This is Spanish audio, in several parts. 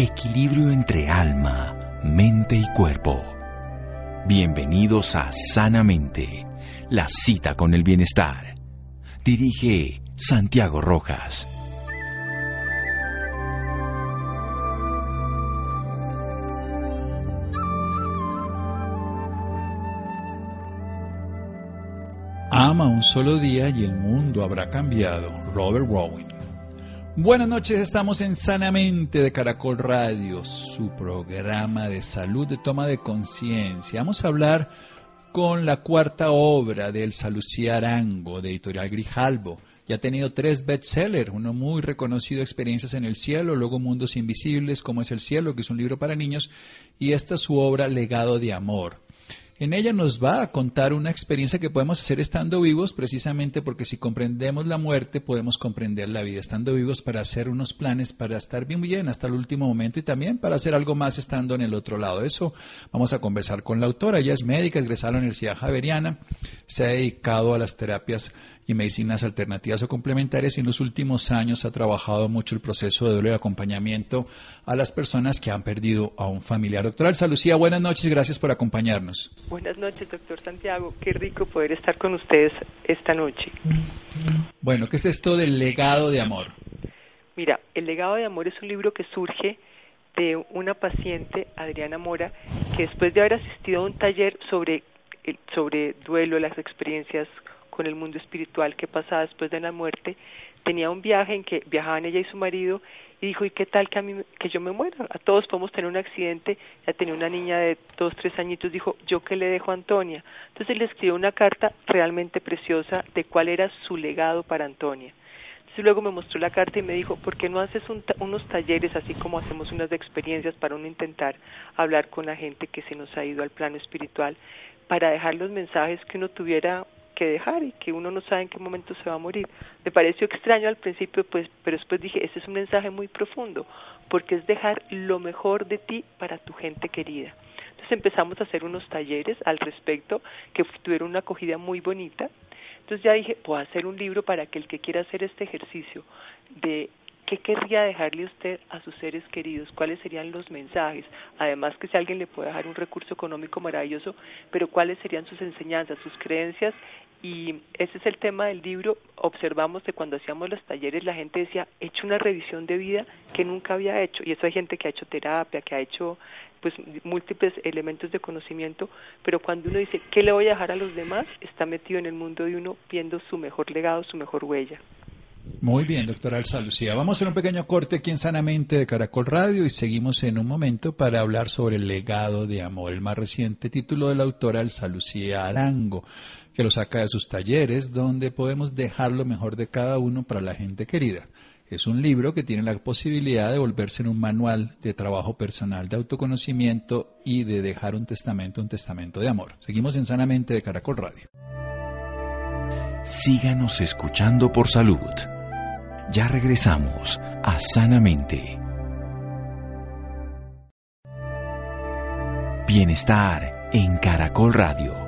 equilibrio entre alma, mente y cuerpo. Bienvenidos a Sanamente, la cita con el bienestar. Dirige Santiago Rojas. Ama un solo día y el mundo habrá cambiado. Robert Rowan. Buenas noches, estamos en Sanamente de Caracol Radio, su programa de salud de toma de conciencia. Vamos a hablar con la cuarta obra del Salucía Arango, de Editorial Grijalbo. Ya ha tenido tres bestsellers, uno muy reconocido, Experiencias en el Cielo, luego Mundos Invisibles, como es el Cielo, que es un libro para niños, y esta es su obra Legado de Amor. En ella nos va a contar una experiencia que podemos hacer estando vivos, precisamente porque si comprendemos la muerte, podemos comprender la vida estando vivos para hacer unos planes para estar bien bien hasta el último momento y también para hacer algo más estando en el otro lado. Eso vamos a conversar con la autora. Ella es médica, egresada de la Universidad Javeriana, se ha dedicado a las terapias y medicinas alternativas o complementarias y en los últimos años ha trabajado mucho el proceso de duelo y acompañamiento a las personas que han perdido a un familiar. Doctora Elsa Lucía, buenas noches y gracias por acompañarnos. Buenas noches, doctor Santiago. Qué rico poder estar con ustedes esta noche. Bueno, ¿qué es esto del legado de amor? Mira, el legado de amor es un libro que surge de una paciente, Adriana Mora, que después de haber asistido a un taller sobre, sobre duelo, las experiencias con el mundo espiritual que pasaba después de la muerte, tenía un viaje en que viajaban ella y su marido y dijo, ¿y qué tal que, a mí, que yo me muera? A todos podemos tener un accidente. Ya tenía una niña de dos, tres añitos, dijo, ¿yo qué le dejo a Antonia? Entonces le escribió una carta realmente preciosa de cuál era su legado para Antonia. Entonces luego me mostró la carta y me dijo, ¿por qué no haces unos talleres así como hacemos unas experiencias para uno intentar hablar con la gente que se nos ha ido al plano espiritual, para dejar los mensajes que uno tuviera que dejar y que uno no sabe en qué momento se va a morir. Me pareció extraño al principio, pues, pero después dije, ese es un mensaje muy profundo, porque es dejar lo mejor de ti para tu gente querida. Entonces empezamos a hacer unos talleres al respecto que tuvieron una acogida muy bonita. Entonces ya dije, puedo hacer un libro para que el que quiera hacer este ejercicio de ¿Qué querría dejarle usted a sus seres queridos? ¿Cuáles serían los mensajes? Además que si alguien le puede dejar un recurso económico maravilloso, pero cuáles serían sus enseñanzas, sus creencias y ese es el tema del libro. Observamos que cuando hacíamos los talleres la gente decía, he hecho una revisión de vida que nunca había hecho. Y eso hay gente que ha hecho terapia, que ha hecho pues múltiples elementos de conocimiento, pero cuando uno dice, ¿qué le voy a dejar a los demás? Está metido en el mundo de uno viendo su mejor legado, su mejor huella. Muy bien, doctora Alza Lucía. Vamos a hacer un pequeño corte aquí en Sanamente de Caracol Radio y seguimos en un momento para hablar sobre el legado de amor, el más reciente título de la autora Alza Lucía Arango que lo saca de sus talleres, donde podemos dejar lo mejor de cada uno para la gente querida. Es un libro que tiene la posibilidad de volverse en un manual de trabajo personal, de autoconocimiento y de dejar un testamento, un testamento de amor. Seguimos en Sanamente de Caracol Radio. Síganos escuchando por salud. Ya regresamos a Sanamente. Bienestar en Caracol Radio.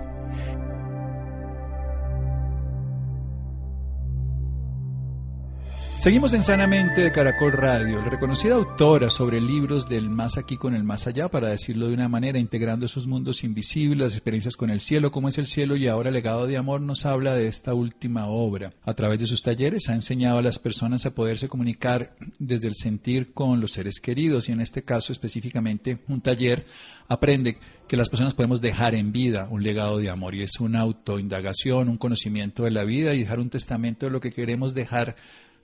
Seguimos en Sanamente de Caracol Radio, la reconocida autora sobre libros del más aquí con el más allá, para decirlo de una manera, integrando esos mundos invisibles, las experiencias con el cielo, cómo es el cielo y ahora legado de amor, nos habla de esta última obra. A través de sus talleres ha enseñado a las personas a poderse comunicar desde el sentir con los seres queridos. Y en este caso específicamente un taller aprende que las personas podemos dejar en vida un legado de amor. Y es una autoindagación, un conocimiento de la vida y dejar un testamento de lo que queremos dejar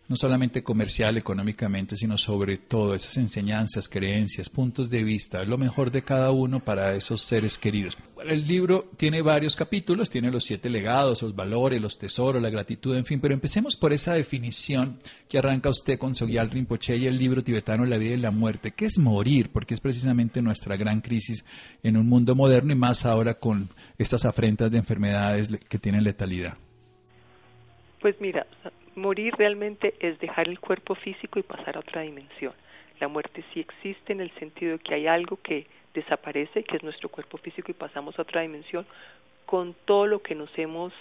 no solamente comercial, económicamente, sino sobre todo esas enseñanzas, creencias, puntos de vista, lo mejor de cada uno para esos seres queridos. el libro tiene varios capítulos, tiene los siete legados, los valores, los tesoros, la gratitud, en fin, pero empecemos por esa definición que arranca usted con Sogyal Rinpoche y el libro tibetano La vida y la muerte. ¿Qué es morir? Porque es precisamente nuestra gran crisis en un mundo moderno y más ahora con estas afrentas de enfermedades que tienen letalidad. Pues mira, Morir realmente es dejar el cuerpo físico y pasar a otra dimensión. La muerte sí existe en el sentido de que hay algo que desaparece, que es nuestro cuerpo físico y pasamos a otra dimensión con todo lo que nos hemos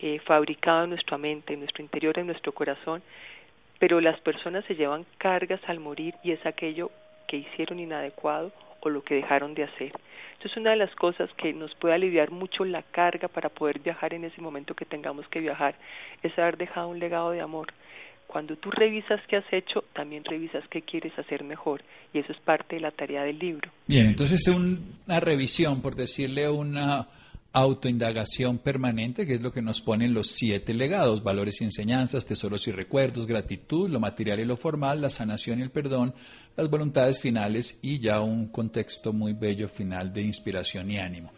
eh, fabricado en nuestra mente, en nuestro interior, en nuestro corazón. pero las personas se llevan cargas al morir y es aquello que hicieron inadecuado o lo que dejaron de hacer. Entonces una de las cosas que nos puede aliviar mucho la carga para poder viajar en ese momento que tengamos que viajar es haber dejado un legado de amor. Cuando tú revisas qué has hecho, también revisas qué quieres hacer mejor y eso es parte de la tarea del libro. Bien, entonces una revisión, por decirle una autoindagación permanente, que es lo que nos ponen los siete legados, valores y enseñanzas, tesoros y recuerdos, gratitud, lo material y lo formal, la sanación y el perdón, las voluntades finales y ya un contexto muy bello final de inspiración y ánimo.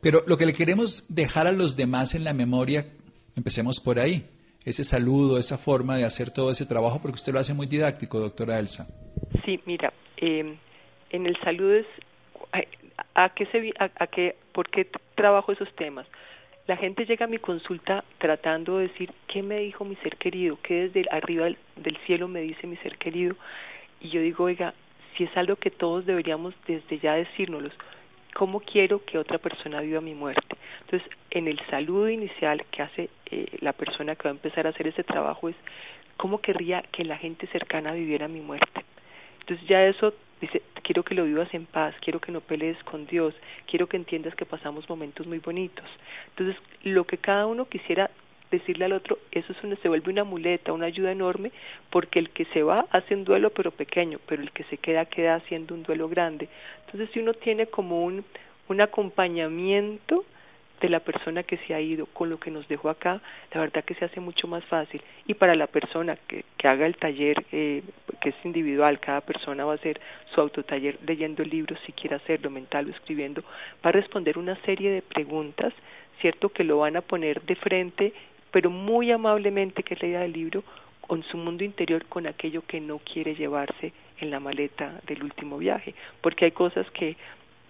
Pero lo que le queremos dejar a los demás en la memoria, empecemos por ahí, ese saludo, esa forma de hacer todo ese trabajo, porque usted lo hace muy didáctico, doctora Elsa. Sí, mira, eh, en el saludo es a qué se a, qué por qué trabajo esos temas. La gente llega a mi consulta tratando de decir qué me dijo mi ser querido qué desde arriba del, cielo me dice mi ser querido y yo digo oiga si es algo que todos deberíamos desde ya decírnoslo cómo quiero que otra persona viva mi muerte entonces en el saludo inicial que hace eh, la persona que va a empezar a hacer ese trabajo es cómo querría que la gente cercana viviera mi muerte entonces ya eso dice, quiero que lo vivas en paz, quiero que no pelees con Dios, quiero que entiendas que pasamos momentos muy bonitos. Entonces, lo que cada uno quisiera decirle al otro, eso es una, se vuelve una muleta, una ayuda enorme, porque el que se va hace un duelo pero pequeño, pero el que se queda queda haciendo un duelo grande. Entonces, si uno tiene como un, un acompañamiento de la persona que se ha ido con lo que nos dejó acá, la verdad que se hace mucho más fácil. Y para la persona que, que haga el taller, eh, que es individual, cada persona va a hacer su autotaller leyendo libros, si quiere hacerlo mental o escribiendo, va a responder una serie de preguntas, ¿cierto? Que lo van a poner de frente, pero muy amablemente, que es la idea del libro, con su mundo interior, con aquello que no quiere llevarse en la maleta del último viaje, porque hay cosas que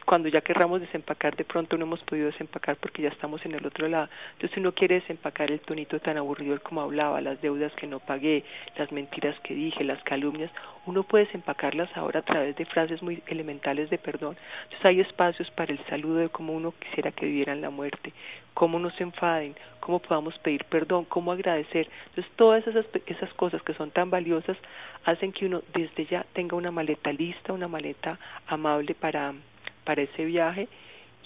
cuando ya querramos desempacar, de pronto no hemos podido desempacar porque ya estamos en el otro lado. Entonces uno quiere desempacar el tonito tan aburrido como hablaba, las deudas que no pagué, las mentiras que dije, las calumnias, uno puede desempacarlas ahora a través de frases muy elementales de perdón. Entonces hay espacios para el saludo de cómo uno quisiera que vivieran la muerte, cómo no se enfaden, cómo podamos pedir perdón, cómo agradecer. Entonces todas esas, esas cosas que son tan valiosas hacen que uno desde ya tenga una maleta lista, una maleta amable para para ese viaje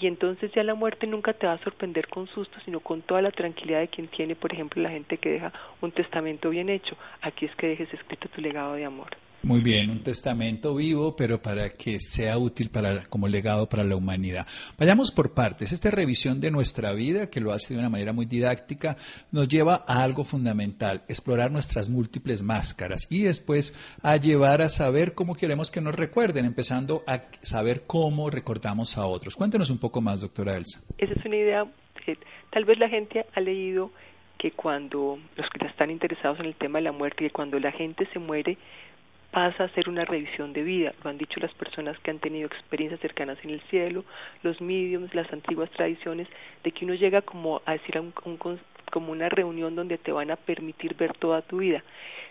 y entonces ya la muerte nunca te va a sorprender con susto, sino con toda la tranquilidad de quien tiene, por ejemplo, la gente que deja un testamento bien hecho. Aquí es que dejes escrito tu legado de amor. Muy bien, un testamento vivo, pero para que sea útil para, como legado para la humanidad. Vayamos por partes. Esta revisión de nuestra vida, que lo hace de una manera muy didáctica, nos lleva a algo fundamental, explorar nuestras múltiples máscaras y después a llevar a saber cómo queremos que nos recuerden, empezando a saber cómo recordamos a otros. Cuéntenos un poco más, doctora Elsa. Esa es una idea, eh, tal vez la gente ha leído que cuando los que están interesados en el tema de la muerte, que cuando la gente se muere, pasa a ser una revisión de vida. Lo han dicho las personas que han tenido experiencias cercanas en el cielo, los mediums, las antiguas tradiciones, de que uno llega como a decir un, como una reunión donde te van a permitir ver toda tu vida.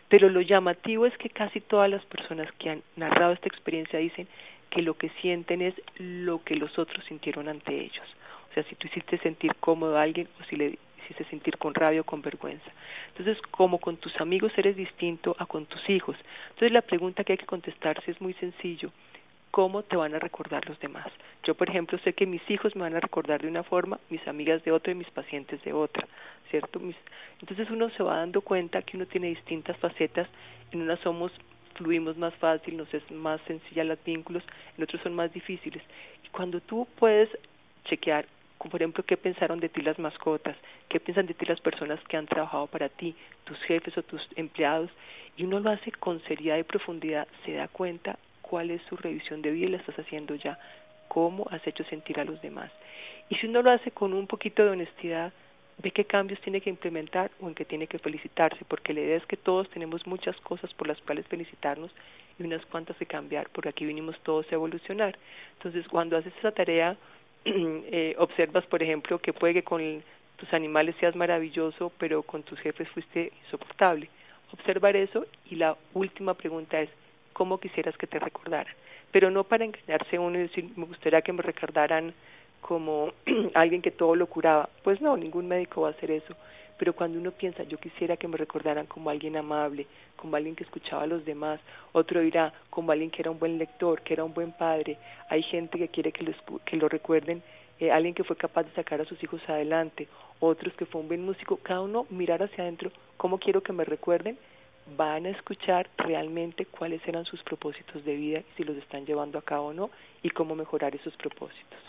Pero lo llamativo es que casi todas las personas que han narrado esta experiencia dicen que lo que sienten es lo que los otros sintieron ante ellos. O sea, si tú hiciste sentir cómodo a alguien o si le hiciste sentir con rabia o con vergüenza. Entonces, como con tus amigos eres distinto a con tus hijos. Entonces, la pregunta que hay que contestarse es muy sencillo. ¿Cómo te van a recordar los demás? Yo, por ejemplo, sé que mis hijos me van a recordar de una forma, mis amigas de otra y mis pacientes de otra, ¿cierto? Entonces uno se va dando cuenta que uno tiene distintas facetas, en unas somos fluimos más fácil, nos es más sencilla los vínculos, en otros son más difíciles. Y cuando tú puedes chequear como por ejemplo, qué pensaron de ti las mascotas, qué piensan de ti las personas que han trabajado para ti, tus jefes o tus empleados, y uno lo hace con seriedad y profundidad, se da cuenta cuál es su revisión de vida y la estás haciendo ya, cómo has hecho sentir a los demás. Y si uno lo hace con un poquito de honestidad, ve qué cambios tiene que implementar o en qué tiene que felicitarse, porque la idea es que todos tenemos muchas cosas por las cuales felicitarnos y unas cuantas que cambiar, porque aquí vinimos todos a evolucionar. Entonces, cuando haces esa tarea, eh, observas, por ejemplo, que puede que con tus animales seas maravilloso, pero con tus jefes fuiste insoportable. Observar eso y la última pregunta es, ¿cómo quisieras que te recordaran? Pero no para engañarse uno y decir, me gustaría que me recordaran como alguien que todo lo curaba. Pues no, ningún médico va a hacer eso. Pero cuando uno piensa, yo quisiera que me recordaran como alguien amable, como alguien que escuchaba a los demás, otro dirá como alguien que era un buen lector, que era un buen padre. Hay gente que quiere que lo, que lo recuerden, eh, alguien que fue capaz de sacar a sus hijos adelante, otros que fue un buen músico. Cada uno mirar hacia adentro, ¿cómo quiero que me recuerden? van a escuchar realmente cuáles eran sus propósitos de vida, si los están llevando a cabo o no, y cómo mejorar esos propósitos.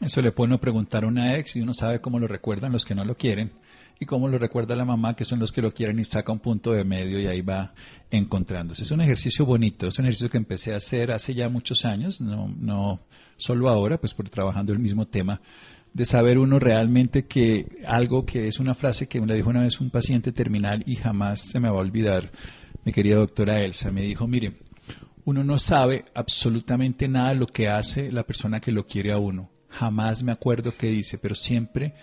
Eso le puede uno preguntar a una ex y uno sabe cómo lo recuerdan los que no lo quieren y cómo lo recuerda la mamá, que son los que lo quieren y saca un punto de medio y ahí va encontrándose. Es un ejercicio bonito, es un ejercicio que empecé a hacer hace ya muchos años, no, no solo ahora, pues por trabajando el mismo tema, de saber uno realmente que algo que es una frase que me dijo una vez un paciente terminal y jamás se me va a olvidar, mi querida doctora Elsa, me dijo, mire, uno no sabe absolutamente nada de lo que hace la persona que lo quiere a uno. Jamás me acuerdo qué dice, pero siempre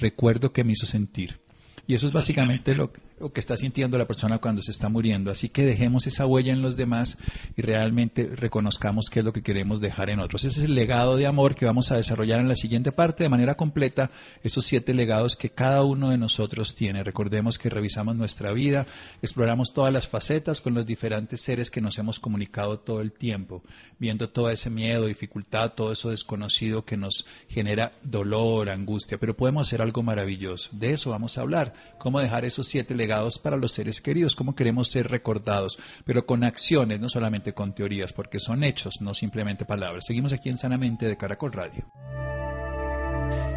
recuerdo que me hizo sentir. Y eso es básicamente lo, lo que está sintiendo la persona cuando se está muriendo. Así que dejemos esa huella en los demás y realmente reconozcamos qué es lo que queremos dejar en otros. Ese es el legado de amor que vamos a desarrollar en la siguiente parte de manera completa, esos siete legados que cada uno de nosotros tiene. Recordemos que revisamos nuestra vida, exploramos todas las facetas con los diferentes seres que nos hemos comunicado todo el tiempo, viendo todo ese miedo, dificultad, todo eso desconocido que nos genera dolor, angustia, pero podemos hacer algo maravilloso. De eso vamos a hablar, cómo dejar esos siete legados para los seres queridos, cómo queremos ser recordados, pero con acciones, no solamente con teorías, porque son hechos, no simplemente palabras. Seguimos aquí en Sanamente de Caracol Radio.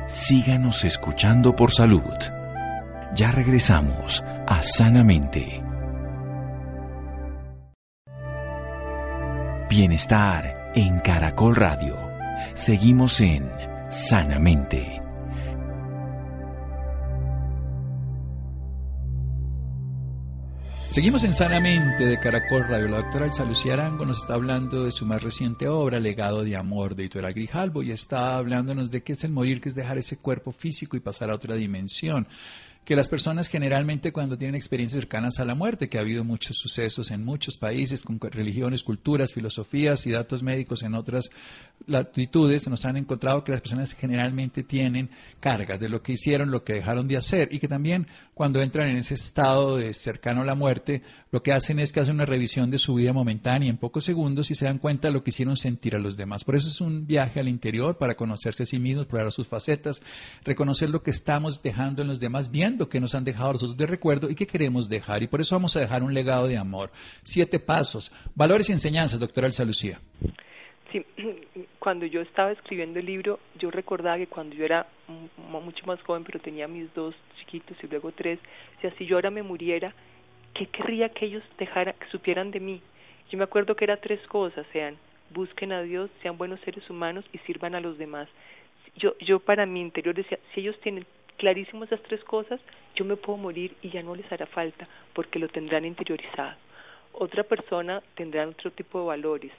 Síganos escuchando por salud. Ya regresamos a Sanamente. Bienestar en Caracol Radio. Seguimos en Sanamente. Seguimos en Sanamente de Caracol Radio. La doctora Elsa Lucía Arango nos está hablando de su más reciente obra, Legado de Amor, de Editorial Grijalbo, y está hablándonos de qué es el morir, que es dejar ese cuerpo físico y pasar a otra dimensión que las personas generalmente cuando tienen experiencias cercanas a la muerte, que ha habido muchos sucesos en muchos países con religiones, culturas, filosofías y datos médicos en otras latitudes, nos han encontrado que las personas generalmente tienen cargas de lo que hicieron, lo que dejaron de hacer y que también cuando entran en ese estado de cercano a la muerte, lo que hacen es que hacen una revisión de su vida momentánea en pocos segundos y se dan cuenta de lo que hicieron sentir a los demás. Por eso es un viaje al interior para conocerse a sí mismos, explorar sus facetas, reconocer lo que estamos dejando en los demás, viendo que nos han dejado nosotros de recuerdo y que queremos dejar. Y por eso vamos a dejar un legado de amor. Siete pasos, valores y enseñanzas, doctora Elsa Lucía. Sí, cuando yo estaba escribiendo el libro, yo recordaba que cuando yo era mucho más joven, pero tenía mis dos chiquitos y luego tres, si así yo ahora me muriera, ¿qué querría que ellos dejaran, que supieran de mí? Yo me acuerdo que era tres cosas, sean, busquen a Dios, sean buenos seres humanos y sirvan a los demás. Yo, yo para mi interior decía, si ellos tienen clarísimo esas tres cosas, yo me puedo morir y ya no les hará falta, porque lo tendrán interiorizado. Otra persona tendrá otro tipo de valores,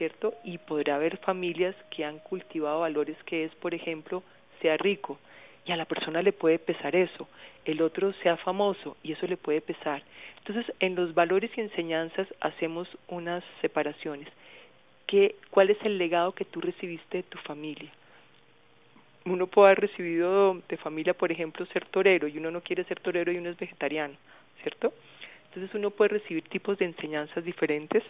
¿cierto? Y podrá haber familias que han cultivado valores que es, por ejemplo, sea rico, y a la persona le puede pesar eso, el otro sea famoso y eso le puede pesar. Entonces, en los valores y enseñanzas hacemos unas separaciones. ¿Qué, ¿Cuál es el legado que tú recibiste de tu familia? Uno puede haber recibido de familia, por ejemplo, ser torero y uno no quiere ser torero y uno es vegetariano, ¿cierto? Entonces uno puede recibir tipos de enseñanzas diferentes,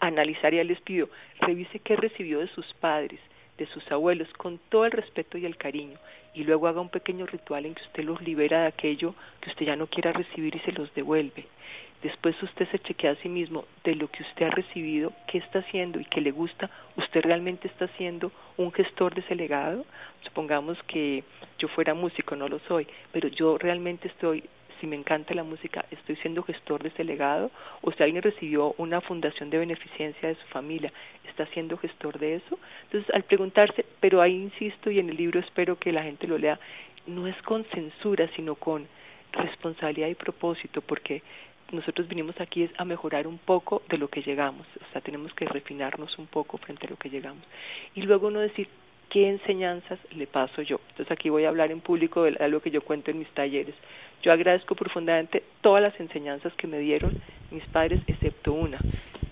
analizar y les pido, revise qué recibió de sus padres, de sus abuelos, con todo el respeto y el cariño, y luego haga un pequeño ritual en que usted los libera de aquello que usted ya no quiera recibir y se los devuelve. Después usted se chequea a sí mismo de lo que usted ha recibido, qué está haciendo y qué le gusta. ¿Usted realmente está siendo un gestor de ese legado? Supongamos que yo fuera músico, no lo soy, pero yo realmente estoy si me encanta la música, estoy siendo gestor de ese legado, o si alguien recibió una fundación de beneficencia de su familia, está siendo gestor de eso. Entonces, al preguntarse, pero ahí insisto y en el libro espero que la gente lo lea, no es con censura, sino con responsabilidad y propósito, porque nosotros vinimos aquí es a mejorar un poco de lo que llegamos, o sea, tenemos que refinarnos un poco frente a lo que llegamos. Y luego uno decir, ¿qué enseñanzas le paso yo? Entonces aquí voy a hablar en público de algo que yo cuento en mis talleres. Yo agradezco profundamente todas las enseñanzas que me dieron mis padres, excepto una.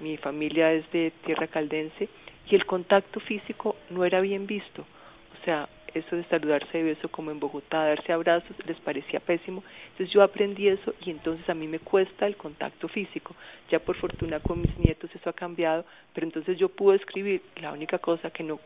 Mi familia es de tierra caldense y el contacto físico no era bien visto. O sea, eso de saludarse de beso como en Bogotá, darse abrazos, les parecía pésimo. Entonces yo aprendí eso y entonces a mí me cuesta el contacto físico. Ya por fortuna con mis nietos eso ha cambiado, pero entonces yo pude escribir la única cosa que no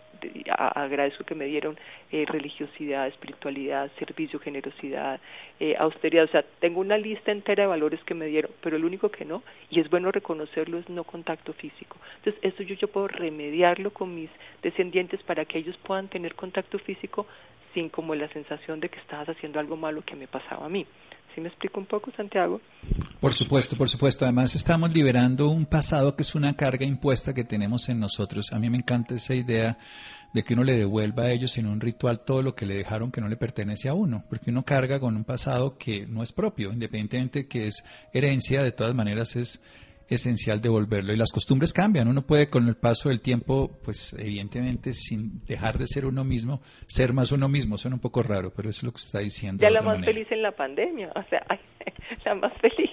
agradezco que me dieron eh, religiosidad, espiritualidad, servicio, generosidad, eh, austeridad, o sea, tengo una lista entera de valores que me dieron, pero el único que no, y es bueno reconocerlo, es no contacto físico. Entonces, esto yo, yo puedo remediarlo con mis descendientes para que ellos puedan tener contacto físico sin como la sensación de que estabas haciendo algo malo que me pasaba a mí. ¿Sí me explico un poco, Santiago? Por supuesto, por supuesto. Además, estamos liberando un pasado que es una carga impuesta que tenemos en nosotros. A mí me encanta esa idea de que uno le devuelva a ellos en un ritual todo lo que le dejaron que no le pertenece a uno, porque uno carga con un pasado que no es propio, independientemente que es herencia, de todas maneras es esencial devolverlo. Y las costumbres cambian. Uno puede con el paso del tiempo, pues evidentemente sin dejar de ser uno mismo, ser más uno mismo. Suena un poco raro, pero eso es lo que está diciendo. Ya la más feliz en la pandemia, o sea, la más feliz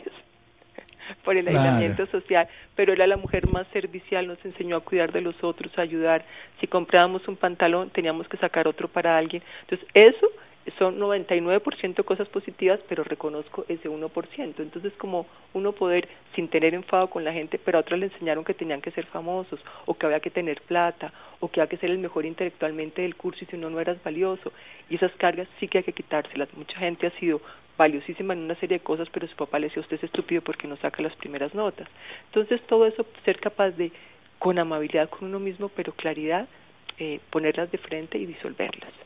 por el aislamiento social, pero era la mujer más servicial, nos enseñó a cuidar de los otros, a ayudar. Si comprábamos un pantalón, teníamos que sacar otro para alguien. Entonces, eso son 99% cosas positivas, pero reconozco ese 1%. Entonces, como uno poder, sin tener enfado con la gente, pero a otros le enseñaron que tenían que ser famosos, o que había que tener plata, o que había que ser el mejor intelectualmente del curso y si no, no eras valioso. Y esas cargas sí que hay que quitárselas. Mucha gente ha sido valiosísima en una serie de cosas, pero su papá le decía, usted es estúpido porque no saca las primeras notas. Entonces, todo eso, ser capaz de, con amabilidad con uno mismo, pero claridad, eh, ponerlas de frente y disolverlas.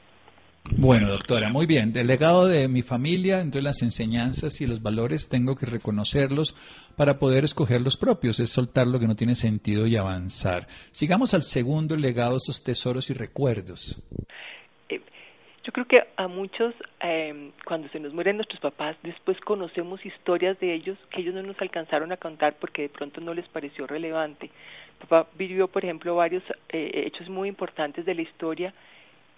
Bueno, doctora, muy bien. Del legado de mi familia, entre las enseñanzas y los valores, tengo que reconocerlos para poder escoger los propios, es soltar lo que no tiene sentido y avanzar. Sigamos al segundo legado, esos tesoros y recuerdos. Eh, yo creo que a muchos, eh, cuando se nos mueren nuestros papás, después conocemos historias de ellos que ellos no nos alcanzaron a contar porque de pronto no les pareció relevante. Papá vivió, por ejemplo, varios eh, hechos muy importantes de la historia,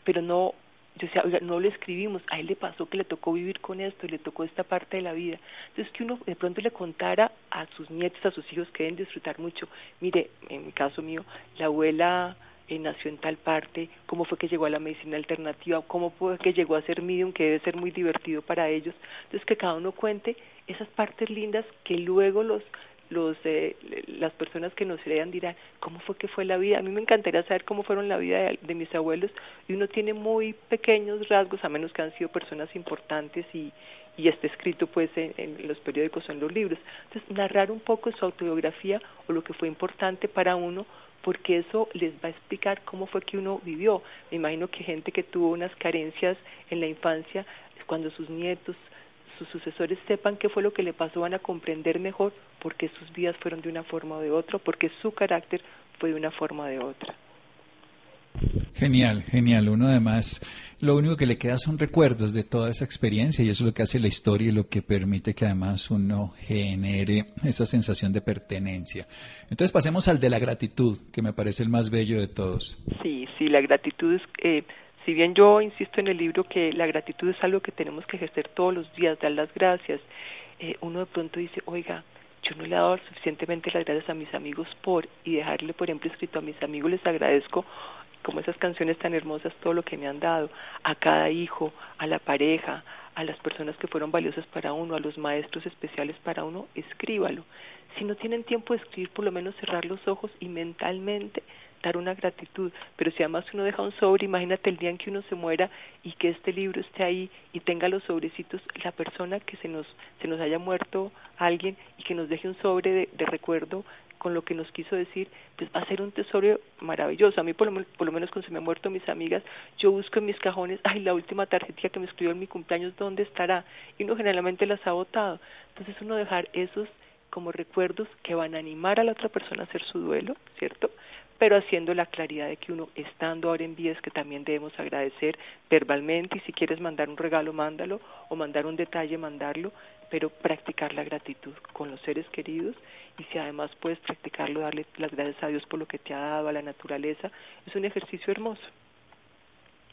pero no yo decía, oiga, no lo escribimos, a él le pasó que le tocó vivir con esto le tocó esta parte de la vida. Entonces, que uno de pronto le contara a sus nietos, a sus hijos que deben disfrutar mucho. Mire, en mi caso mío, la abuela eh, nació en tal parte, cómo fue que llegó a la medicina alternativa, cómo fue que llegó a ser medium, que debe ser muy divertido para ellos. Entonces, que cada uno cuente esas partes lindas que luego los los eh, las personas que nos lean dirán cómo fue que fue la vida a mí me encantaría saber cómo fueron la vida de, mis abuelos y uno tiene muy pequeños rasgos a menos que han sido personas importantes y y está escrito pues en, en, los periódicos o en los libros. Entonces narrar un poco su autobiografía o lo que fue importante para uno porque eso les va a explicar cómo fue que uno vivió. Me imagino que gente que tuvo unas carencias en la infancia cuando sus nietos sus sucesores sepan qué fue lo que le pasó, van a comprender mejor por qué sus vidas fueron de una forma o de otra, porque su carácter fue de una forma o de otra. Genial, genial. Uno además, lo único que le queda son recuerdos de toda esa experiencia y eso es lo que hace la historia y lo que permite que además uno genere esa sensación de pertenencia. Entonces pasemos al de la gratitud, que me parece el más bello de todos. Sí, sí, la gratitud es... Eh, si bien yo insisto en el libro que la gratitud es algo que tenemos que ejercer todos los días, dar las gracias, eh, uno de pronto dice, oiga, yo no le he dado suficientemente las gracias a mis amigos por, y dejarle, por ejemplo, escrito a mis amigos, les agradezco como esas canciones tan hermosas, todo lo que me han dado, a cada hijo, a la pareja, a las personas que fueron valiosas para uno, a los maestros especiales para uno, escríbalo. Si no tienen tiempo de escribir, por lo menos cerrar los ojos y mentalmente dar una gratitud, pero si además uno deja un sobre, imagínate el día en que uno se muera y que este libro esté ahí y tenga los sobrecitos, la persona que se nos, se nos haya muerto alguien y que nos deje un sobre de, de recuerdo con lo que nos quiso decir, pues va a ser un tesoro maravilloso. A mí, por lo, por lo menos, cuando se me han muerto mis amigas, yo busco en mis cajones, ay, la última tarjetilla que me escribió en mi cumpleaños, ¿dónde estará? Y uno generalmente las ha botado. Entonces, uno dejar esos como recuerdos que van a animar a la otra persona a hacer su duelo, ¿cierto? Pero haciendo la claridad de que uno estando ahora en vías que también debemos agradecer verbalmente y si quieres mandar un regalo, mándalo o mandar un detalle, mandarlo, pero practicar la gratitud con los seres queridos y si además puedes practicarlo, darle las gracias a Dios por lo que te ha dado, a la naturaleza, es un ejercicio hermoso.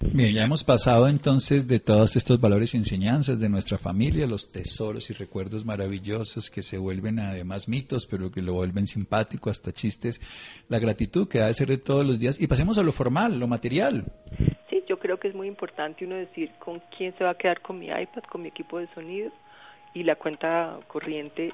Bien, ya hemos pasado entonces de todos estos valores y enseñanzas de nuestra familia, los tesoros y recuerdos maravillosos que se vuelven además mitos, pero que lo vuelven simpático, hasta chistes, la gratitud que ha de ser de todos los días. Y pasemos a lo formal, lo material. Sí, yo creo que es muy importante uno decir con quién se va a quedar con mi iPad, con mi equipo de sonido y la cuenta corriente,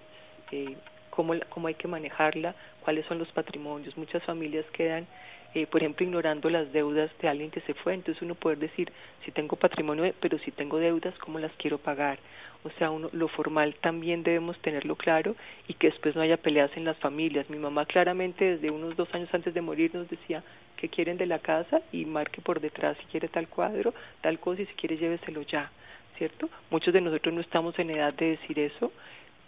eh, cómo, cómo hay que manejarla, cuáles son los patrimonios. Muchas familias quedan eh, por ejemplo, ignorando las deudas de alguien que se fue. Entonces uno puede decir, si tengo patrimonio, pero si tengo deudas, ¿cómo las quiero pagar? O sea, uno, lo formal también debemos tenerlo claro y que después no haya peleas en las familias. Mi mamá claramente desde unos dos años antes de morir nos decía que quieren de la casa y marque por detrás si quiere tal cuadro, tal cosa y si quiere lléveselo ya, ¿cierto? Muchos de nosotros no estamos en edad de decir eso,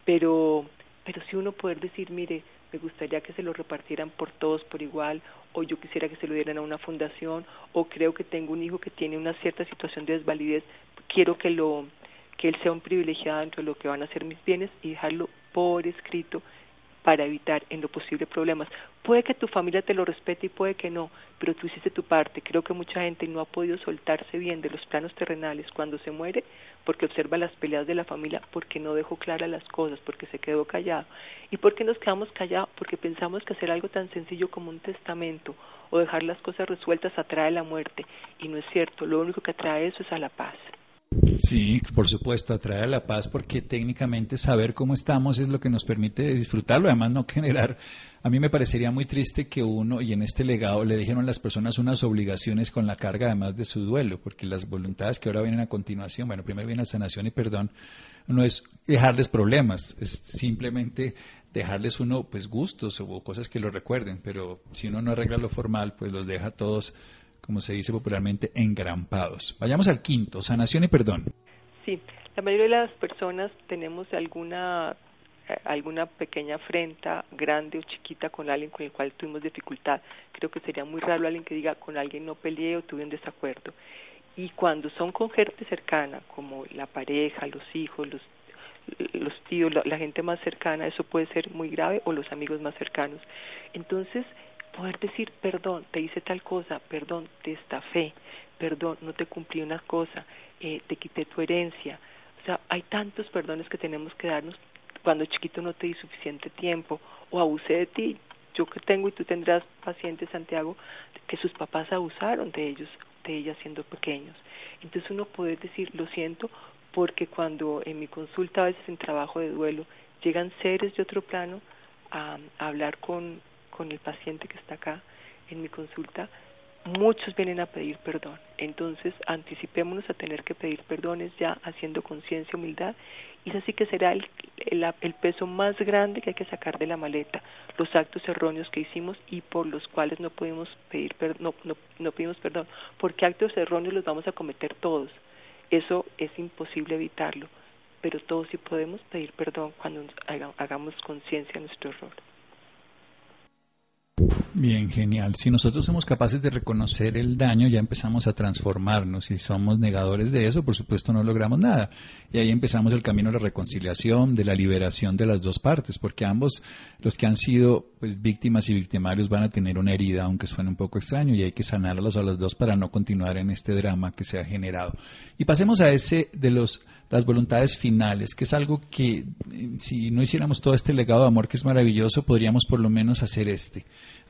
pero, pero si uno poder decir, mire, me gustaría que se lo repartieran por todos por igual, o yo quisiera que se lo dieran a una fundación, o creo que tengo un hijo que tiene una cierta situación de desvalidez, quiero que lo que él sea un privilegiado dentro de lo que van a ser mis bienes y dejarlo por escrito para evitar en lo posible problemas. Puede que tu familia te lo respete y puede que no, pero tú hiciste tu parte. Creo que mucha gente no ha podido soltarse bien de los planos terrenales cuando se muere porque observa las peleas de la familia, porque no dejó claras las cosas, porque se quedó callado. ¿Y por qué nos quedamos callados? Porque pensamos que hacer algo tan sencillo como un testamento o dejar las cosas resueltas atrae la muerte. Y no es cierto, lo único que atrae eso es a la paz. Sí, por supuesto, atraer la paz porque técnicamente saber cómo estamos es lo que nos permite disfrutarlo, además no generar, a mí me parecería muy triste que uno, y en este legado le dijeron a las personas unas obligaciones con la carga además de su duelo, porque las voluntades que ahora vienen a continuación, bueno, primero viene la sanación y perdón, no es dejarles problemas, es simplemente dejarles uno pues gustos o cosas que lo recuerden, pero si uno no arregla lo formal, pues los deja todos como se dice popularmente, engrampados. Vayamos al quinto, sanación y perdón. Sí, la mayoría de las personas tenemos alguna eh, alguna pequeña afrenta, grande o chiquita, con alguien con el cual tuvimos dificultad. Creo que sería muy raro alguien que diga con alguien no peleé o tuve un desacuerdo. Y cuando son con gente cercana, como la pareja, los hijos, los, los tíos, la, la gente más cercana, eso puede ser muy grave, o los amigos más cercanos. Entonces, poder decir, perdón, te hice tal cosa, perdón, te estafé, perdón, no te cumplí una cosa, eh, te quité tu herencia. O sea, hay tantos perdones que tenemos que darnos cuando chiquito no te di suficiente tiempo o abusé de ti. Yo que tengo y tú tendrás pacientes, Santiago, que sus papás abusaron de ellos, de ellas siendo pequeños. Entonces uno puede decir, lo siento, porque cuando en mi consulta, a veces en trabajo de duelo, llegan seres de otro plano a hablar con, con el paciente que está acá en mi consulta, muchos vienen a pedir perdón. Entonces, anticipémonos a tener que pedir perdones ya haciendo conciencia, humildad, y es así que será el, peso más grande que hay que sacar de la maleta, los actos erróneos que hicimos y por los cuales no podemos pedir no, no, no pedimos perdón, porque actos erróneos los vamos a cometer todos. Eso es imposible evitarlo, pero todos sí podemos pedir perdón cuando hagamos conciencia de nuestro error. Bien, genial. Si nosotros somos capaces de reconocer el daño, ya empezamos a transformarnos. Si somos negadores de eso, por supuesto no logramos nada. Y ahí empezamos el camino de la reconciliación, de la liberación de las dos partes, porque ambos, los que han sido pues, víctimas y victimarios, van a tener una herida, aunque suene un poco extraño, y hay que sanarlos a los dos para no continuar en este drama que se ha generado. Y pasemos a ese de los las voluntades finales, que es algo que eh, si no hiciéramos todo este legado de amor que es maravilloso, podríamos por lo menos hacer este,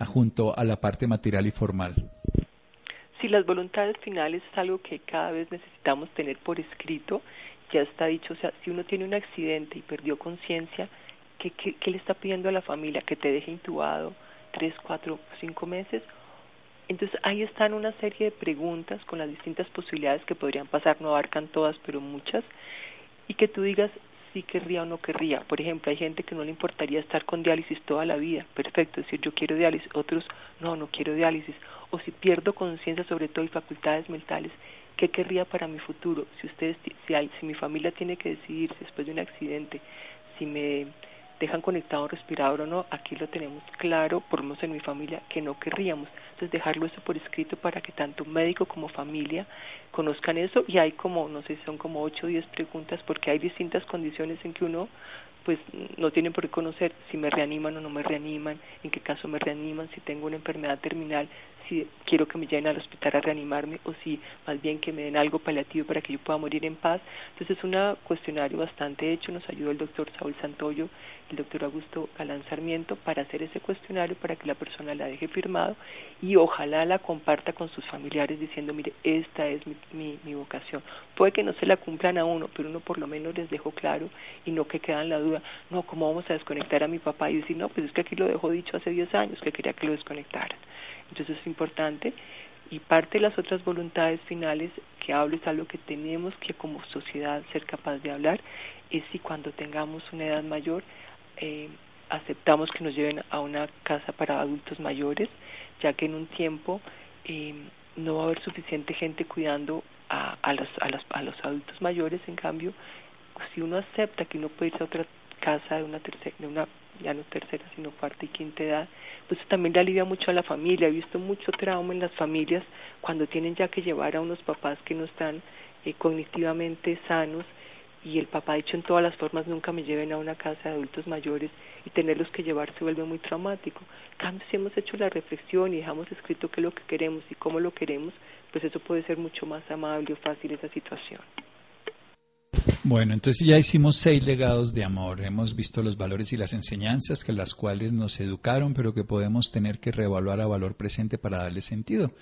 junto a la parte material y formal. Si las voluntades finales es algo que cada vez necesitamos tener por escrito, ya está dicho, o sea, si uno tiene un accidente y perdió conciencia, ¿qué, qué, le está pidiendo a la familia? ¿Que te deje intubado tres, cuatro, cinco meses? Entonces ahí están una serie de preguntas con las distintas posibilidades que podrían pasar, no abarcan todas, pero muchas, y que tú digas si querría o no querría. Por ejemplo, hay gente que no le importaría estar con diálisis toda la vida, perfecto, decir, yo quiero diálisis, otros no, no quiero diálisis, o si pierdo conciencia sobre todo y facultades mentales, ¿qué querría para mi futuro? Si ustedes, si, hay, si mi familia tiene que decidir después de un accidente, si me dejan conectado respirador o no, aquí lo tenemos claro, por lo menos en mi familia, que no querríamos. Entonces dejarlo eso por escrito para que tanto médico como familia conozcan eso y hay como, no sé, son como 8 o 10 preguntas porque hay distintas condiciones en que uno pues no tienen por qué conocer si me reaniman o no me reaniman, en qué caso me reaniman, si tengo una enfermedad terminal, si quiero que me lleven al hospital a reanimarme o si más bien que me den algo paliativo para que yo pueda morir en paz. Entonces es un cuestionario bastante hecho, nos ayudó el doctor Saúl Santoyo, el doctor Augusto Galán Sarmiento para hacer ese cuestionario para que la persona la deje firmado y ojalá la comparta con sus familiares diciendo, mire, esta es mi, mi, vocación. Puede que no se la cumplan a uno, pero uno por lo menos les dejo claro y no que quedan la duda, no, ¿cómo vamos a desconectar a mi papá? Y decir, no, pues es que aquí lo dejó dicho hace 10 años, que quería que lo desconectaran. Entonces es importante. Y parte de las otras voluntades finales que hablo es algo que tenemos que como sociedad ser capaz de hablar es si cuando tengamos una edad mayor eh, aceptamos que nos lleven a una casa para adultos mayores ya que en un tiempo eh, no va a haber suficiente gente cuidando a, los, a, los, a los adultos mayores. En cambio si uno acepta que uno puede irse a otra casa de una tercera de una ya no tercera, sino cuarta y quinta edad, pues también le alivia mucho a la familia. He visto mucho trauma en las familias cuando tienen ya que llevar a unos papás que no están eh, cognitivamente sanos y el papá ha dicho en todas las formas nunca me lleven a una casa de adultos mayores y tenerlos que llevar se vuelve muy traumático. En cambio, si hemos hecho la reflexión y dejamos escrito qué es lo que queremos y cómo lo queremos, pues eso puede ser mucho más amable o fácil esa situación. Bueno, entonces ya hicimos seis legados de amor. Hemos visto los valores y las enseñanzas que las cuales nos educaron, pero que podemos tener que reevaluar a valor presente para darle sentido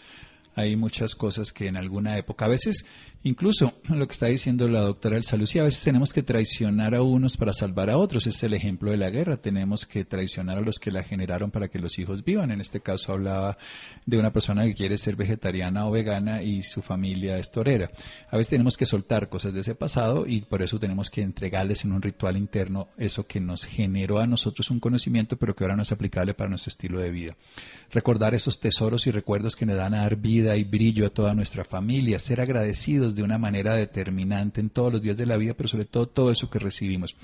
hay muchas cosas que en alguna época, a veces, incluso lo que está diciendo la doctora El Salucía, a veces tenemos que traicionar a unos para salvar a otros. Es el ejemplo de la guerra. Tenemos que traicionar a los que la generaron para que los hijos vivan. En este caso hablaba de una persona que quiere ser vegetariana o vegana y su familia es torera. A veces tenemos que soltar cosas de ese pasado y por eso tenemos que entregarles en un ritual interno eso que nos generó a nosotros un conocimiento, pero que ahora no es aplicable para nuestro estilo de vida. Recordar esos tesoros y recuerdos que nos dan a dar vida y brillo a toda nuestra familia, ser agradecidos de una manera determinante en todos los días de la vida, pero sobre todo todo eso que recibimos.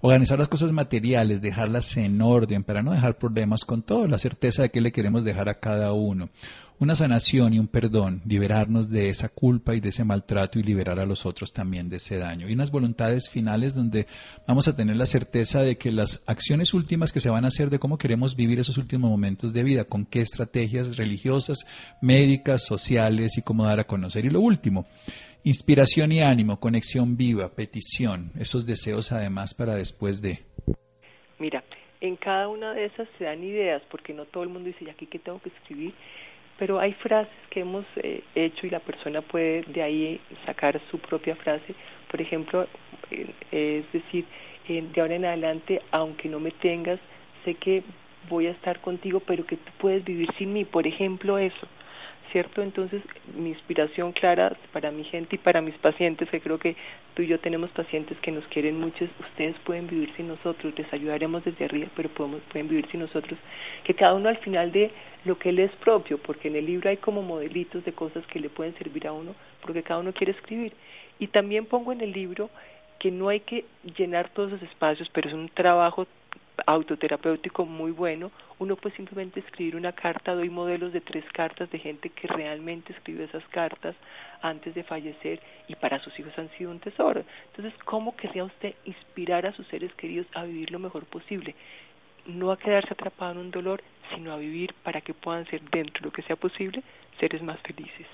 Organizar las cosas materiales, dejarlas en orden para no dejar problemas con todo, la certeza de que le queremos dejar a cada uno una sanación y un perdón, liberarnos de esa culpa y de ese maltrato y liberar a los otros también de ese daño. Y unas voluntades finales donde vamos a tener la certeza de que las acciones últimas que se van a hacer de cómo queremos vivir esos últimos momentos de vida, con qué estrategias religiosas, médicas, sociales y cómo dar a conocer. Y lo último, inspiración y ánimo, conexión viva, petición, esos deseos además para después de. Mira, en cada una de esas se dan ideas, porque no todo el mundo dice, ¿y aquí qué tengo que escribir? Pero hay frases que hemos eh, hecho y la persona puede de ahí sacar su propia frase. Por ejemplo, es decir, de ahora en adelante, aunque no me tengas, sé que voy a estar contigo, pero que tú puedes vivir sin mí. Por ejemplo, eso. ¿Cierto? Entonces, mi inspiración clara para mi gente y para mis pacientes, que creo que tú y yo tenemos pacientes que nos quieren mucho, ustedes pueden vivir sin nosotros, les ayudaremos desde arriba, pero podemos, pueden vivir sin nosotros, que cada uno al final de lo que él es propio, porque en el libro hay como modelitos de cosas que le pueden servir a uno, porque cada uno quiere escribir. Y también pongo en el libro que no hay que llenar todos los espacios, pero es un trabajo autoterapéutico muy bueno, uno puede simplemente escribir una carta, doy modelos de tres cartas de gente que realmente escribió esas cartas antes de fallecer y para sus hijos han sido un tesoro. Entonces, ¿cómo querría usted inspirar a sus seres queridos a vivir lo mejor posible? No a quedarse atrapado en un dolor, sino a vivir para que puedan ser, dentro de lo que sea posible, seres más felices.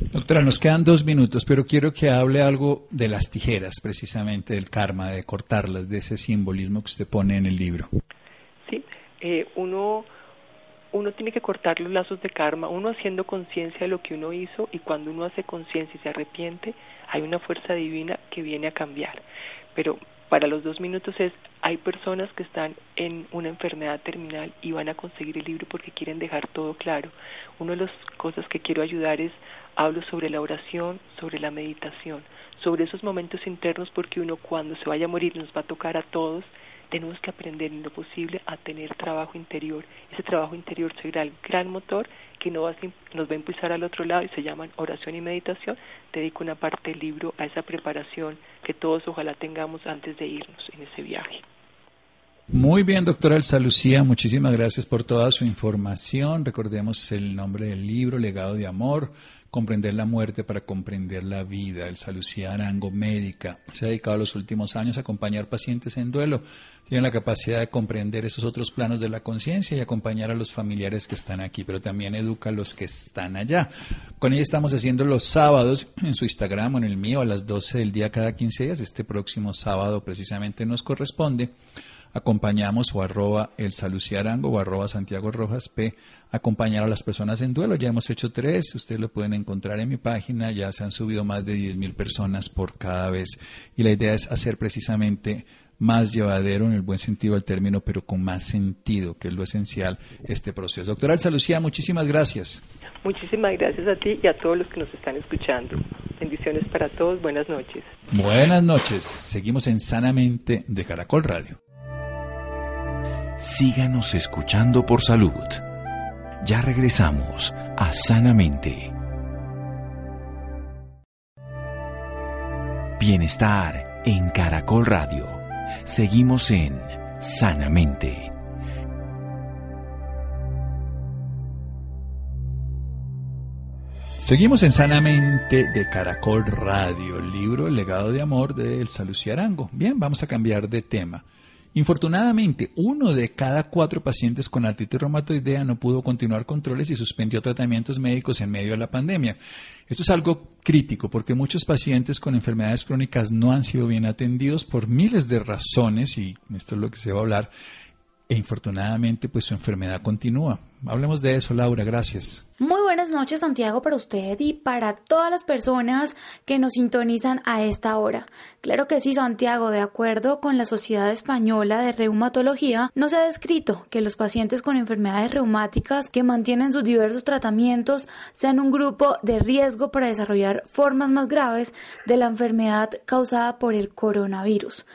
Doctora, nos quedan dos minutos, pero quiero que hable algo de las tijeras, precisamente del karma, de cortarlas, de ese simbolismo que usted pone en el libro. Sí, eh, uno, uno tiene que cortar los lazos de karma, uno haciendo conciencia de lo que uno hizo y cuando uno hace conciencia y se arrepiente, hay una fuerza divina que viene a cambiar. Pero para los dos minutos es, hay personas que están en una enfermedad terminal y van a conseguir el libro porque quieren dejar todo claro. Una de las cosas que quiero ayudar es hablo sobre la oración, sobre la meditación, sobre esos momentos internos porque uno cuando se vaya a morir nos va a tocar a todos, tenemos que aprender en lo posible a tener trabajo interior. Ese trabajo interior será el gran motor que nos va, a, impulsar al otro lado y se llaman oración y meditación. Dedico una parte del libro a esa preparación que todos ojalá tengamos antes de irnos en ese viaje. Muy bien, doctora Elsa Lucía, muchísimas gracias por toda su información. Recordemos el nombre del libro, Legado de Amor comprender la muerte para comprender la vida. El Salucía Arango, médica, se ha dedicado los últimos años a acompañar pacientes en duelo. Tiene la capacidad de comprender esos otros planos de la conciencia y acompañar a los familiares que están aquí, pero también educa a los que están allá. Con ella estamos haciendo los sábados en su Instagram o en el mío a las 12 del día cada 15 días. Este próximo sábado precisamente nos corresponde acompañamos o arroba el Saluciarango o arroba Santiago Rojas P, acompañar a las personas en duelo. Ya hemos hecho tres, ustedes lo pueden encontrar en mi página, ya se han subido más de 10 mil personas por cada vez y la idea es hacer precisamente más llevadero en el buen sentido del término, pero con más sentido, que es lo esencial, este proceso. Doctora Alza Lucía, muchísimas gracias. Muchísimas gracias a ti y a todos los que nos están escuchando. Bendiciones para todos, buenas noches. Buenas noches, seguimos en Sanamente de Caracol Radio. Síganos escuchando por salud. Ya regresamos a Sanamente. Bienestar en Caracol Radio. Seguimos en Sanamente. Seguimos en Sanamente de Caracol Radio, libro El legado de amor de El Arango. Bien, vamos a cambiar de tema. Infortunadamente, uno de cada cuatro pacientes con artritis reumatoidea no pudo continuar controles y suspendió tratamientos médicos en medio de la pandemia. Esto es algo crítico porque muchos pacientes con enfermedades crónicas no han sido bien atendidos por miles de razones y esto es lo que se va a hablar e infortunadamente pues su enfermedad continúa. Hablemos de eso, Laura, gracias. Muy buenas noches, Santiago, para usted y para todas las personas que nos sintonizan a esta hora. Claro que sí, Santiago, de acuerdo con la Sociedad Española de Reumatología, no se ha descrito que los pacientes con enfermedades reumáticas que mantienen sus diversos tratamientos sean un grupo de riesgo para desarrollar formas más graves de la enfermedad causada por el coronavirus.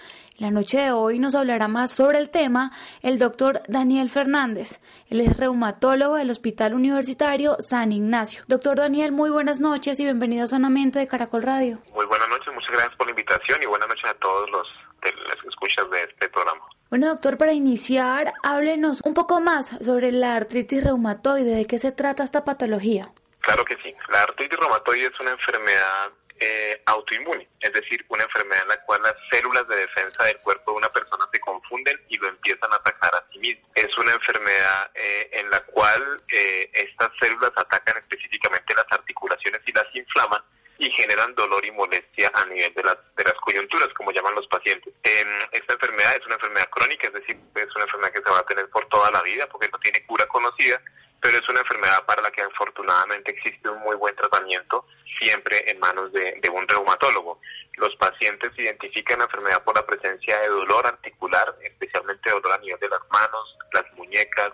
La noche de hoy nos hablará más sobre el tema el doctor Daniel Fernández. Él es reumatólogo del Hospital Universitario San Ignacio. Doctor Daniel, muy buenas noches y bienvenido sanamente de Caracol Radio. Muy buenas noches, muchas gracias por la invitación y buenas noches a todos los de las escuchas de este programa. Bueno, doctor, para iniciar, háblenos un poco más sobre la artritis reumatoide, de qué se trata esta patología. Claro que sí. La artritis reumatoide es una enfermedad eh, autoinmune, es decir, una enfermedad en la cual las células de defensa del cuerpo de una persona se confunden y lo empiezan a atacar a sí mismo. Es una enfermedad eh, en la cual eh, estas células atacan específicamente las articulaciones y las inflaman y generan dolor y molestia a nivel de las, de las coyunturas, como llaman los pacientes. esta enfermedad es una enfermedad crónica, es decir, es una enfermedad que se va a tener por toda la vida porque no tiene cura conocida pero es una enfermedad para la que afortunadamente existe un muy buen tratamiento siempre en manos de, un reumatólogo. Los pacientes identifican la enfermedad por la presencia de dolor articular, especialmente dolor a nivel de las manos, las muñecas,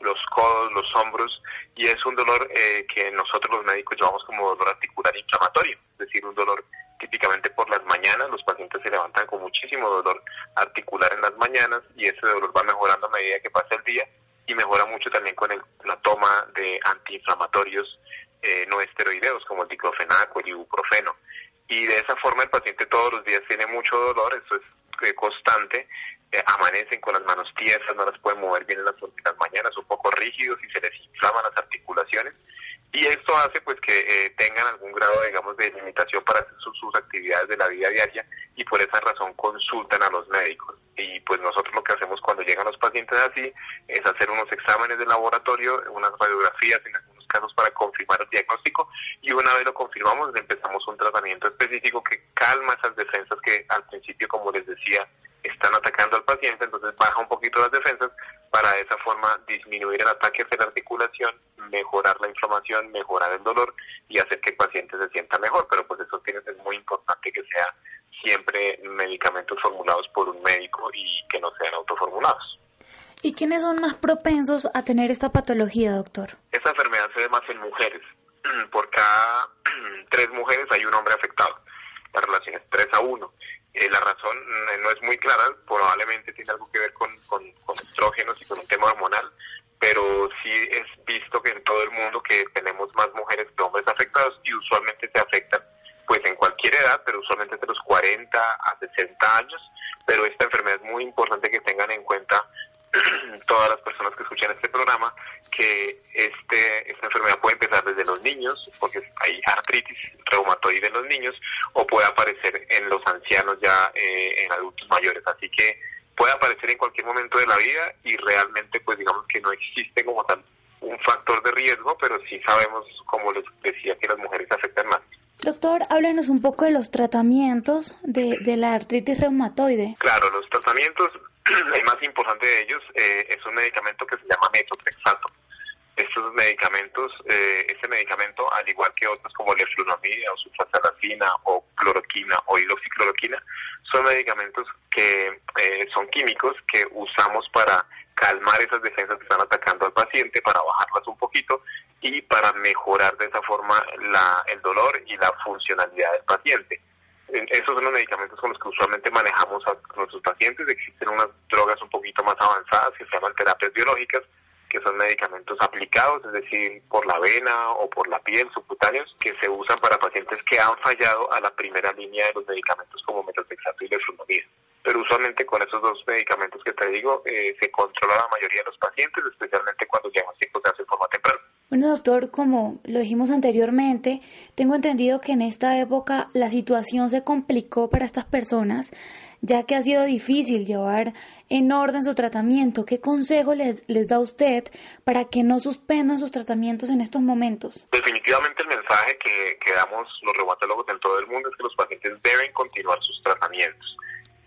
los codos, los hombros, y es un dolor eh, que nosotros los médicos llamamos como dolor articular inflamatorio, es decir, un dolor típicamente por las mañanas, los pacientes se levantan con muchísimo dolor articular en las mañanas y ese dolor va mejorando a medida que pasa el día y mejora mucho también con la toma de antiinflamatorios eh, no esteroideos como el diclofenaco, el ibuprofeno. Y de esa forma el paciente todos los días tiene mucho dolor, eso es eh, constante, eh, amanecen con las manos tiesas, no las pueden mover bien en las, mañanas, un poco rígidos y se les inflaman las articulaciones. Y esto hace pues que tengan algún grado, digamos, de limitación para hacer sus actividades de la vida diaria y por esa razón consultan a los médicos y pues nosotros lo que hacemos cuando llegan los pacientes así es hacer unos exámenes de laboratorio, unas radiografías en algunos casos para confirmar el diagnóstico y una vez lo confirmamos empezamos un tratamiento específico que calma esas defensas que al principio, como les decía, están atacando al paciente, entonces baja un poquito las defensas para de esa forma disminuir el ataque hacia la articulación, mejorar la inflamación, mejorar el dolor y hacer que el paciente se sienta mejor, pero pues eso tiene, es muy importante que sea siempre medicamentos formulados por un médico y que no sean autoformulados. ¿Y quiénes son más propensos a tener esta patología, doctor? Esta enfermedad se ve más en mujeres. Por cada tres mujeres hay un hombre afectado. La relación es 3 a 1. Eh, la razón mm, no es muy clara, probablemente tiene algo que ver con, con, estrógenos y con un tema hormonal, pero sí es visto que en todo el mundo que tenemos más mujeres que hombres afectados y usualmente se afectan pues en cualquier edad, pero usualmente de los 40 a 60 años, pero esta enfermedad es muy importante que tengan en cuenta todas las personas que escuchan este programa que este, esta enfermedad puede empezar desde los niños, porque hay artritis reumatoide en los niños, o puede aparecer en los ancianos ya eh, en adultos mayores. Así que puede aparecer en cualquier momento de la vida y realmente pues digamos que no existe como tal un factor de riesgo, pero sí sabemos, como les decía, que las mujeres afectan más. Doctor, háblenos un poco de los tratamientos de, de la artritis reumatoide. Claro, los tratamientos, el más importante de ellos eh, es un medicamento que se llama metotrexato. Estos medicamentos, eh, este medicamento, al igual que otros como leflunomida o sulfasalazina o cloroquina o hidroxicloroquina, son medicamentos que eh, son químicos que usamos para calmar esas defensas que están atacando al paciente, para bajarlas un poquito y para mejorar de esa forma la, el dolor y la funcionalidad del paciente. Esos son los medicamentos con los que usualmente manejamos a nuestros pacientes. Existen unas drogas un poquito más avanzadas que se llaman terapias biológicas, que son medicamentos aplicados, es decir, por la vena o por la piel, subcutáneos, que se usan para pacientes que han fallado a la primera línea de los medicamentos como metotrexato y leflunomida pero usualmente con esos dos medicamentos que te digo eh, se controla la mayoría de los pacientes, especialmente cuando el diagnóstico se hace de forma temprana. Bueno, doctor, como lo dijimos anteriormente, tengo entendido que en esta época la situación se complicó para estas personas, ya que ha sido difícil llevar en orden su tratamiento. ¿Qué consejo les, les da usted para que no suspendan sus tratamientos en estos momentos? Definitivamente el mensaje que, damos los reumatólogos en todo el mundo es que los pacientes deben continuar sus tratamientos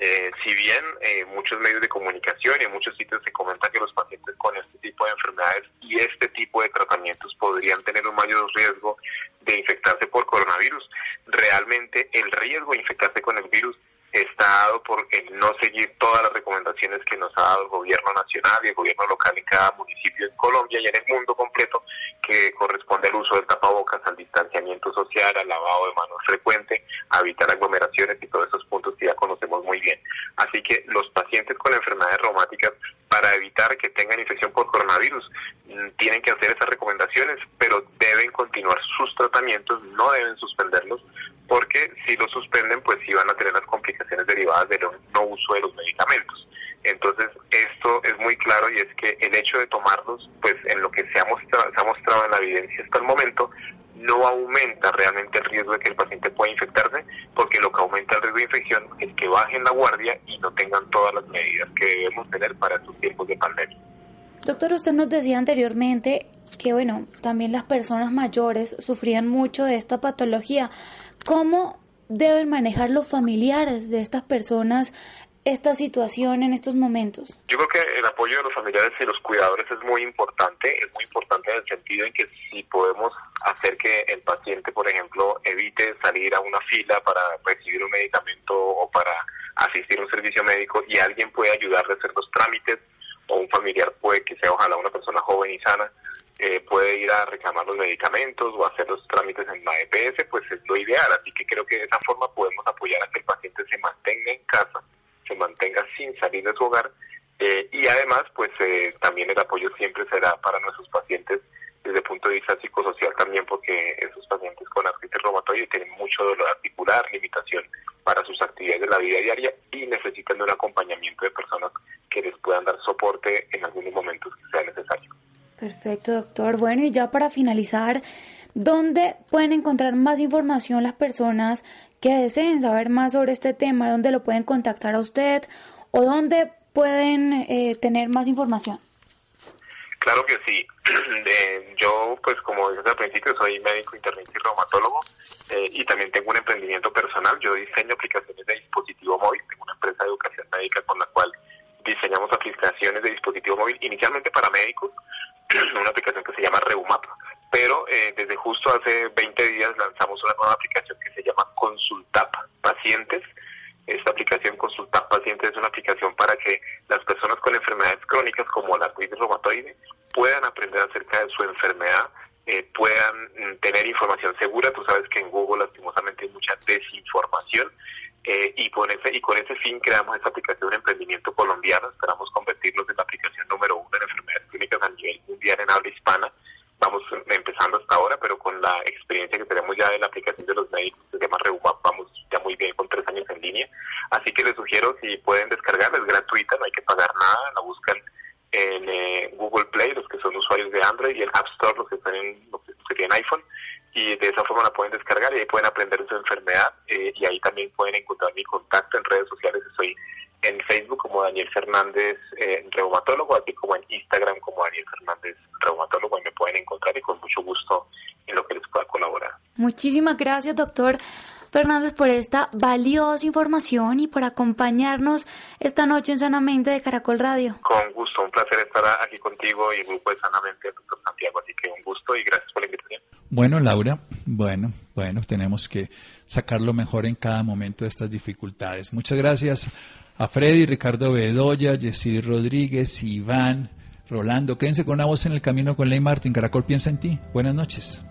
eh, si bien eh, muchos medios de comunicación y en muchos sitios se comenta que los pacientes con este tipo de enfermedades y este tipo de tratamientos podrían tener un mayor riesgo de infectarse por coronavirus, realmente el riesgo de infectarse con el virus está dado por el no seguir todas las recomendaciones que nos ha dado el gobierno nacional y el gobierno local en cada municipio en Colombia y en el mundo completo, que corresponde al uso del tapabocas, al distanciamiento social, al lavado de manos frecuente, a evitar aglomeraciones y todos esos puntos que ya conocemos muy bien. Así que los pacientes con enfermedades reumáticas, para evitar que tengan infección por coronavirus, mm, tienen que hacer esas recomendaciones, pero deben continuar sus tratamientos, no deben suspenderlos porque si lo suspenden, pues sí van a tener las complicaciones derivadas del no uso de los medicamentos. Entonces, esto es muy claro y es que el hecho de tomarlos, pues en lo que se ha mostrado, se ha mostrado en la evidencia hasta el momento, no aumenta realmente el riesgo de que el paciente pueda infectarse, porque lo que aumenta el riesgo de infección es que bajen la guardia y no tengan todas las medidas que debemos tener para estos tiempos de pandemia. Doctor, usted nos decía anteriormente que, bueno, también las personas mayores sufrían mucho de esta patología. ¿Cómo deben manejar los familiares de estas personas esta situación en estos momentos? Yo creo que el apoyo de los familiares y los cuidadores es muy importante, es muy importante en el sentido en que si podemos hacer que el paciente, por ejemplo, evite salir a una fila para recibir un medicamento o para asistir a un servicio médico y alguien puede ayudarle a hacer los trámites o un familiar puede que sea ojalá una persona joven y sana, eh, puede ir a reclamar los medicamentos o hacer los trámites en la EPS, pues es lo ideal. Así que creo que de esa forma podemos apoyar a que el paciente se mantenga en casa, se mantenga sin salir de su hogar eh, y además, pues eh, también el apoyo siempre será para nuestros pacientes desde el punto de vista psicosocial también, porque esos pacientes con artritis reumatoide tienen mucho dolor articular, limitación para sus actividades de la vida diaria y necesitan de un acompañamiento de personas que les puedan dar soporte en algunos momentos que sea necesario. Doctor. Bueno, y ya para finalizar, ¿dónde pueden encontrar más información las personas que deseen saber más sobre este tema? ¿Dónde lo pueden contactar a usted o dónde pueden eh, tener más información? Claro que sí. yo, pues como dije al principio, soy médico internista y reumatólogo eh, y también tengo un emprendimiento personal. Yo diseño aplicaciones de dispositivo móvil. Tengo una empresa de educación médica con la cual diseñamos aplicaciones de dispositivo móvil inicialmente para médicos, una aplicación que se llama Reumap, pero eh, desde justo hace 20 días lanzamos una nueva aplicación que se llama Consultap Pacientes. Esta aplicación Consultap Pacientes es una aplicación para que las personas con enfermedades crónicas como la artritis reumatoide puedan aprender acerca de su enfermedad, eh, puedan mm, tener información segura. Tú sabes que en Google lastimosamente hay mucha desinformación eh, y, con ese, y con ese fin creamos esta aplicación de emprendimiento colombiano. Esperamos convertirnos en la aplicación número uno en enfermedades clínicas a nivel mundial en habla hispana. Vamos empezando hasta ahora, pero con la experiencia que tenemos ya de la aplicación de los médicos que se llama Reumap, vamos ya muy bien con tres años en línea. Así que les sugiero si pueden descargarla, es gratuita, no hay que pagar nada, la buscan en, eh, usuarios de Android y en App Store los que están en, los que tienen iPhone y de esa forma la pueden descargar y ahí pueden aprender de su enfermedad eh, y ahí también pueden encontrar mi contacto en redes sociales. Estoy en Facebook como Daniel Fernández eh, Reumatólogo, así como en Instagram como Daniel Fernández Reumatólogo y me pueden encontrar y con mucho gusto en lo que les pueda colaborar. Muchísimas gracias, doctor. Fernández, por esta valiosa información y por acompañarnos esta noche en Sanamente de Caracol Radio. Con gusto, un placer estar aquí contigo y el grupo de Sanamente, doctor Santiago, así que un gusto y gracias por la invitación. Bueno, Laura, bueno, bueno, tenemos que sacar lo mejor en cada momento de estas dificultades. Muchas gracias a Freddy, Ricardo Bedoya, Jessy Rodríguez, Iván, Rolando. Quédense con una voz en el camino con Ley Martín. Caracol piensa en ti. Buenas noches.